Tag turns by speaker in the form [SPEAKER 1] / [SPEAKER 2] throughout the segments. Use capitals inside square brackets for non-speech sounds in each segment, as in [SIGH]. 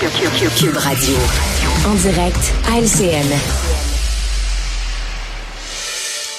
[SPEAKER 1] Cube Radio. En direct à LCN.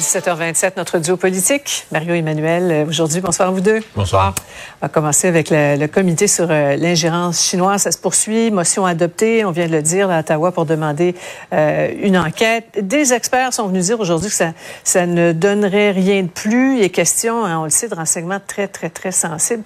[SPEAKER 2] 17h27, notre duo politique. Mario Emmanuel, euh, aujourd'hui, bonsoir à vous deux.
[SPEAKER 3] Bonsoir.
[SPEAKER 2] On va commencer avec le, le comité sur euh, l'ingérence chinoise. Ça se poursuit. Motion adoptée, on vient de le dire, à Ottawa pour demander euh, une enquête. Des experts sont venus dire aujourd'hui que ça, ça ne donnerait rien de plus. Il est question, hein, on le sait, de renseignements très, très, très sensibles.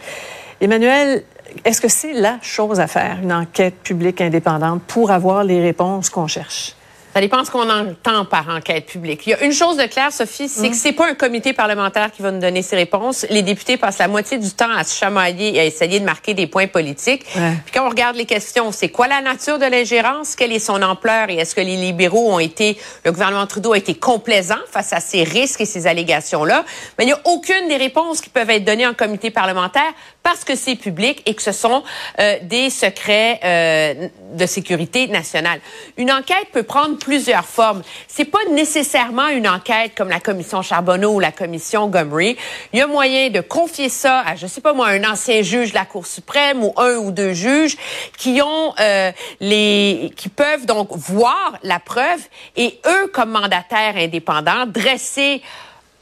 [SPEAKER 2] Emmanuel, est-ce que c'est la chose à faire, une enquête publique indépendante, pour avoir les réponses qu'on cherche?
[SPEAKER 4] Ça dépend de ce qu'on entend par enquête publique. Il y a une chose de claire, Sophie, c'est que c'est pas un comité parlementaire qui va nous donner ces réponses. Les députés passent la moitié du temps à se chamailler et à essayer de marquer des points politiques. Puis quand on regarde les questions, c'est quoi la nature de l'ingérence? Quelle est son ampleur? Et est-ce que les libéraux ont été, le gouvernement Trudeau a été complaisant face à ces risques et ces allégations-là? Mais il n'y a aucune des réponses qui peuvent être données en comité parlementaire parce que c'est public et que ce sont euh, des secrets euh, de sécurité nationale. Une enquête peut prendre plusieurs formes. C'est pas nécessairement une enquête comme la commission Charbonneau ou la commission Gomery. Il y a moyen de confier ça à, je sais pas moi, un ancien juge de la Cour suprême ou un ou deux juges qui ont euh, les, qui peuvent donc voir la preuve et eux, comme mandataires indépendants, dresser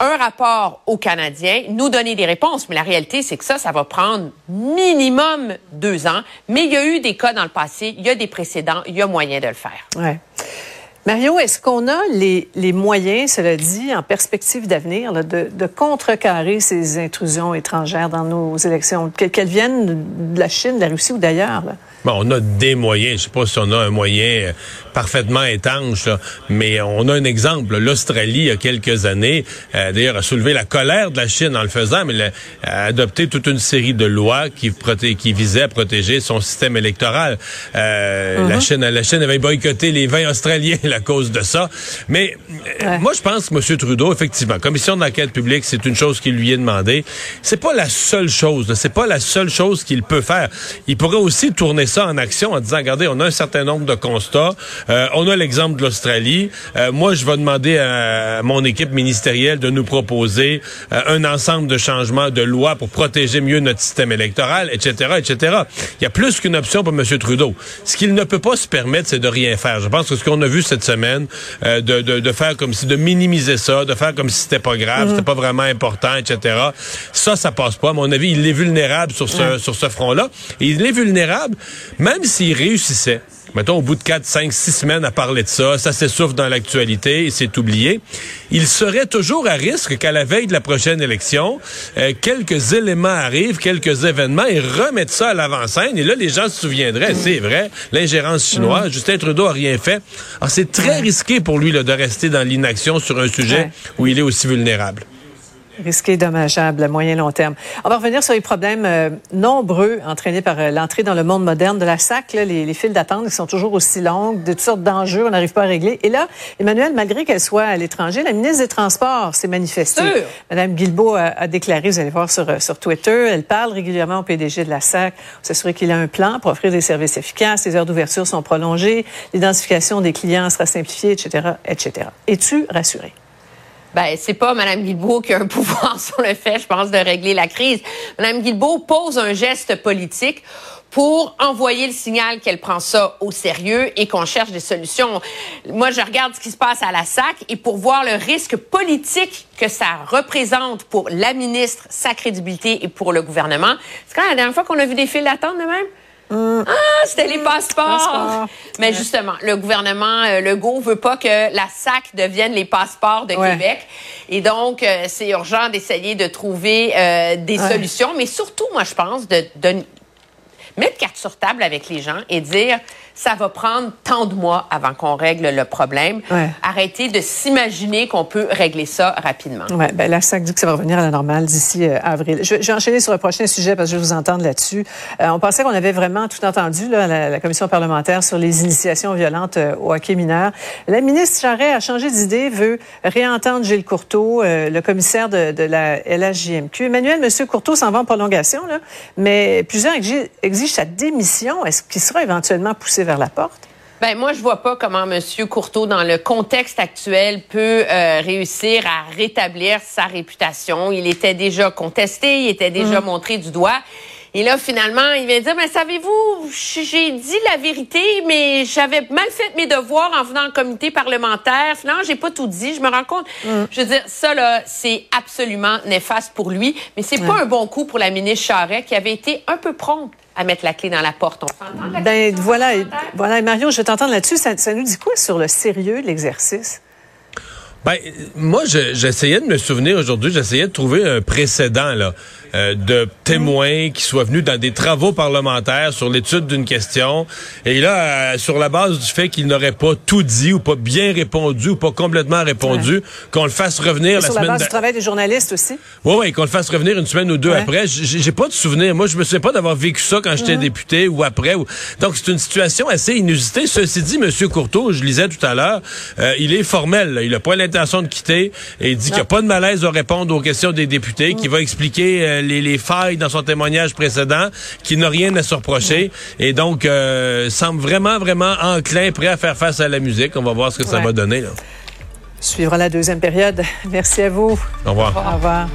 [SPEAKER 4] un rapport aux Canadiens, nous donner des réponses. Mais la réalité, c'est que ça, ça va prendre minimum deux ans. Mais il y a eu des cas dans le passé, il y a des précédents, il y a moyen de le faire.
[SPEAKER 2] Ouais. Mario, est-ce qu'on a les, les, moyens, cela dit, en perspective d'avenir, de, de, contrecarrer ces intrusions étrangères dans nos élections, qu'elles viennent de la Chine, de la Russie ou d'ailleurs?
[SPEAKER 3] Bon, on a des moyens. Je sais pas si on a un moyen euh, parfaitement étanche, là, mais on a un exemple. L'Australie, il y a quelques années, euh, d'ailleurs, a soulevé la colère de la Chine en le faisant, mais a adopté toute une série de lois qui, qui visaient à protéger son système électoral. Euh, la. Chine, la Chine avait boycotté les vins australiens à cause de ça. Mais euh, moi, je pense que M. Trudeau, effectivement, commission d'enquête publique, c'est une chose qui lui est demandée. C'est pas la seule chose. C'est pas la seule chose qu'il peut faire. Il pourrait aussi tourner ça en action en disant, regardez, on a un certain nombre de constats. Euh, on a l'exemple de l'Australie. Euh, moi, je vais demander à mon équipe ministérielle de nous proposer euh, un ensemble de changements de loi pour protéger mieux notre système électoral, etc., etc. Il y a plus qu'une option pour M. Trudeau. Ce qu'il ne peut pas se permettre, c'est de rien faire. Je pense que ce qu'on a vu cette semaine, de, de, de, faire comme si, de minimiser ça, de faire comme si c'était pas grave, c'était pas vraiment important, etc. Ça, ça passe pas. À mon avis, il est vulnérable sur ce, sur ce front-là. Et il est vulnérable même s'il réussissait, mettons au bout de 4, 5, 6 semaines à parler de ça, ça s'essouffle dans l'actualité et c'est oublié, il serait toujours à risque qu'à la veille de la prochaine élection, euh, quelques éléments arrivent, quelques événements et remettent ça à l'avant-scène. Et là les gens se souviendraient, c'est vrai, l'ingérence chinoise, mm. Justin Trudeau a rien fait. Alors c'est très risqué pour lui là, de rester dans l'inaction sur un sujet où il est aussi vulnérable
[SPEAKER 2] risqué dommageable à moyen long terme. On va revenir sur les problèmes euh, nombreux entraînés par euh, l'entrée dans le monde moderne de la SAC, là, les, les, files d'attente qui sont toujours aussi longues, de toutes sortes d'enjeux, on n'arrive pas à régler. Et là, Emmanuel, malgré qu'elle soit à l'étranger, la ministre des Transports s'est manifestée. Madame Guilbeault a, a, déclaré, vous allez voir sur, euh, sur Twitter, elle parle régulièrement au PDG de la SAC, s'assurer qu'il a un plan pour offrir des services efficaces, les heures d'ouverture sont prolongées, l'identification des clients sera simplifiée, etc., etc. Es-tu rassuré?
[SPEAKER 4] Ben, c'est pas Mme Guilbeault qui a un [LAUGHS] pouvoir sur le fait, je pense, de régler la crise. Mme Guilbeault pose un geste politique pour envoyer le signal qu'elle prend ça au sérieux et qu'on cherche des solutions. Moi, je regarde ce qui se passe à la SAC et pour voir le risque politique que ça représente pour la ministre, sa crédibilité et pour le gouvernement. C'est quand la dernière fois qu'on a vu des files d'attente de même? Ah, c'était les passeports. Mais justement, le gouvernement euh, Legault veut pas que la SAC devienne les passeports de Québec. Et donc, euh, c'est urgent d'essayer de trouver euh, des solutions. Mais surtout, moi, je pense, de, de mettre carte sur table avec les gens et dire ça va prendre tant de mois avant qu'on règle le problème. Arrêtez de s'imaginer qu'on peut régler ça rapidement.
[SPEAKER 2] Ouais, ben dit que ça va revenir à la normale d'ici euh, avril. Je, vais enchaîner sur le prochain sujet parce que je vais vous entendre là-dessus. Euh, on pensait qu'on avait vraiment tout entendu là, la, la, commission parlementaire sur les initiations violentes euh, au hockey mineur. La ministre Charret a changé d'idée, veut réentendre Gilles Courteau, le commissaire de, de la LHJMQ. Emmanuel, Monsieur Courteau s'en va en prolongation, là, mais plusieurs exigent sa démission. Est-ce qu'il sera éventuellement poussé vers la porte?
[SPEAKER 4] Ben moi, je vois pas comment M. Courteau, dans le contexte actuel, peut euh, réussir à rétablir sa réputation. Il était déjà contesté, il était déjà mm. montré du doigt. Et là, finalement, il vient dire, mais savez-vous, j'ai dit la vérité, mais j'avais mal fait mes devoirs en venant en comité parlementaire. Finalement, j'ai pas tout dit. Je me rends compte. Mm. Je veux dire, ça, là, c'est absolument néfaste pour lui, mais c'est pas un bon coup pour la ministre Charret, qui avait été un peu prompte à mettre la clé dans la porte.
[SPEAKER 2] On ben, voilà, voilà, Mario, je vais t'entendre là-dessus. Ça, ça nous dit quoi sur le sérieux de l'exercice?
[SPEAKER 3] Ben, moi, j'essayais de me souvenir aujourd'hui, j'essayais de trouver un précédent là, euh, de témoins qui soient venus dans des travaux parlementaires sur l'étude d'une question. Et là, euh, sur la base du fait qu'ils n'auraient pas tout dit ou pas bien répondu ou pas complètement répondu, qu'on le fasse revenir
[SPEAKER 2] la
[SPEAKER 3] sur
[SPEAKER 2] la base du travail des journalistes aussi.
[SPEAKER 3] Oui, oui, qu'on le fasse revenir une semaine ou deux après. J'ai pas de souvenir. Moi, je me souviens pas d'avoir vécu ça quand j'étais député ou après. Donc, c'est une situation assez inusitée. Ceci dit, M. Courteau, je lisais tout à l'heure, euh, il est formel. Il a pas de quitter et il dit qu'il n'y a pas de malaise à répondre aux questions des députés, qu'il va expliquer euh, les, failles dans son témoignage précédent, qu'il n'a rien à se reprocher et donc euh, semble vraiment, vraiment enclin, prêt à faire face à la musique. On va voir ce que ça va donner. Là.
[SPEAKER 2] Suivra la deuxième période. Merci à vous.
[SPEAKER 3] Au revoir.
[SPEAKER 2] Au revoir.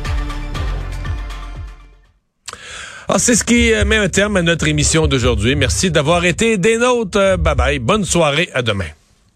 [SPEAKER 3] Ah, c'est ce qui euh, met un terme à notre émission d'aujourd'hui. Merci d'avoir été des nôtres. Bye bye. Bonne soirée. À demain.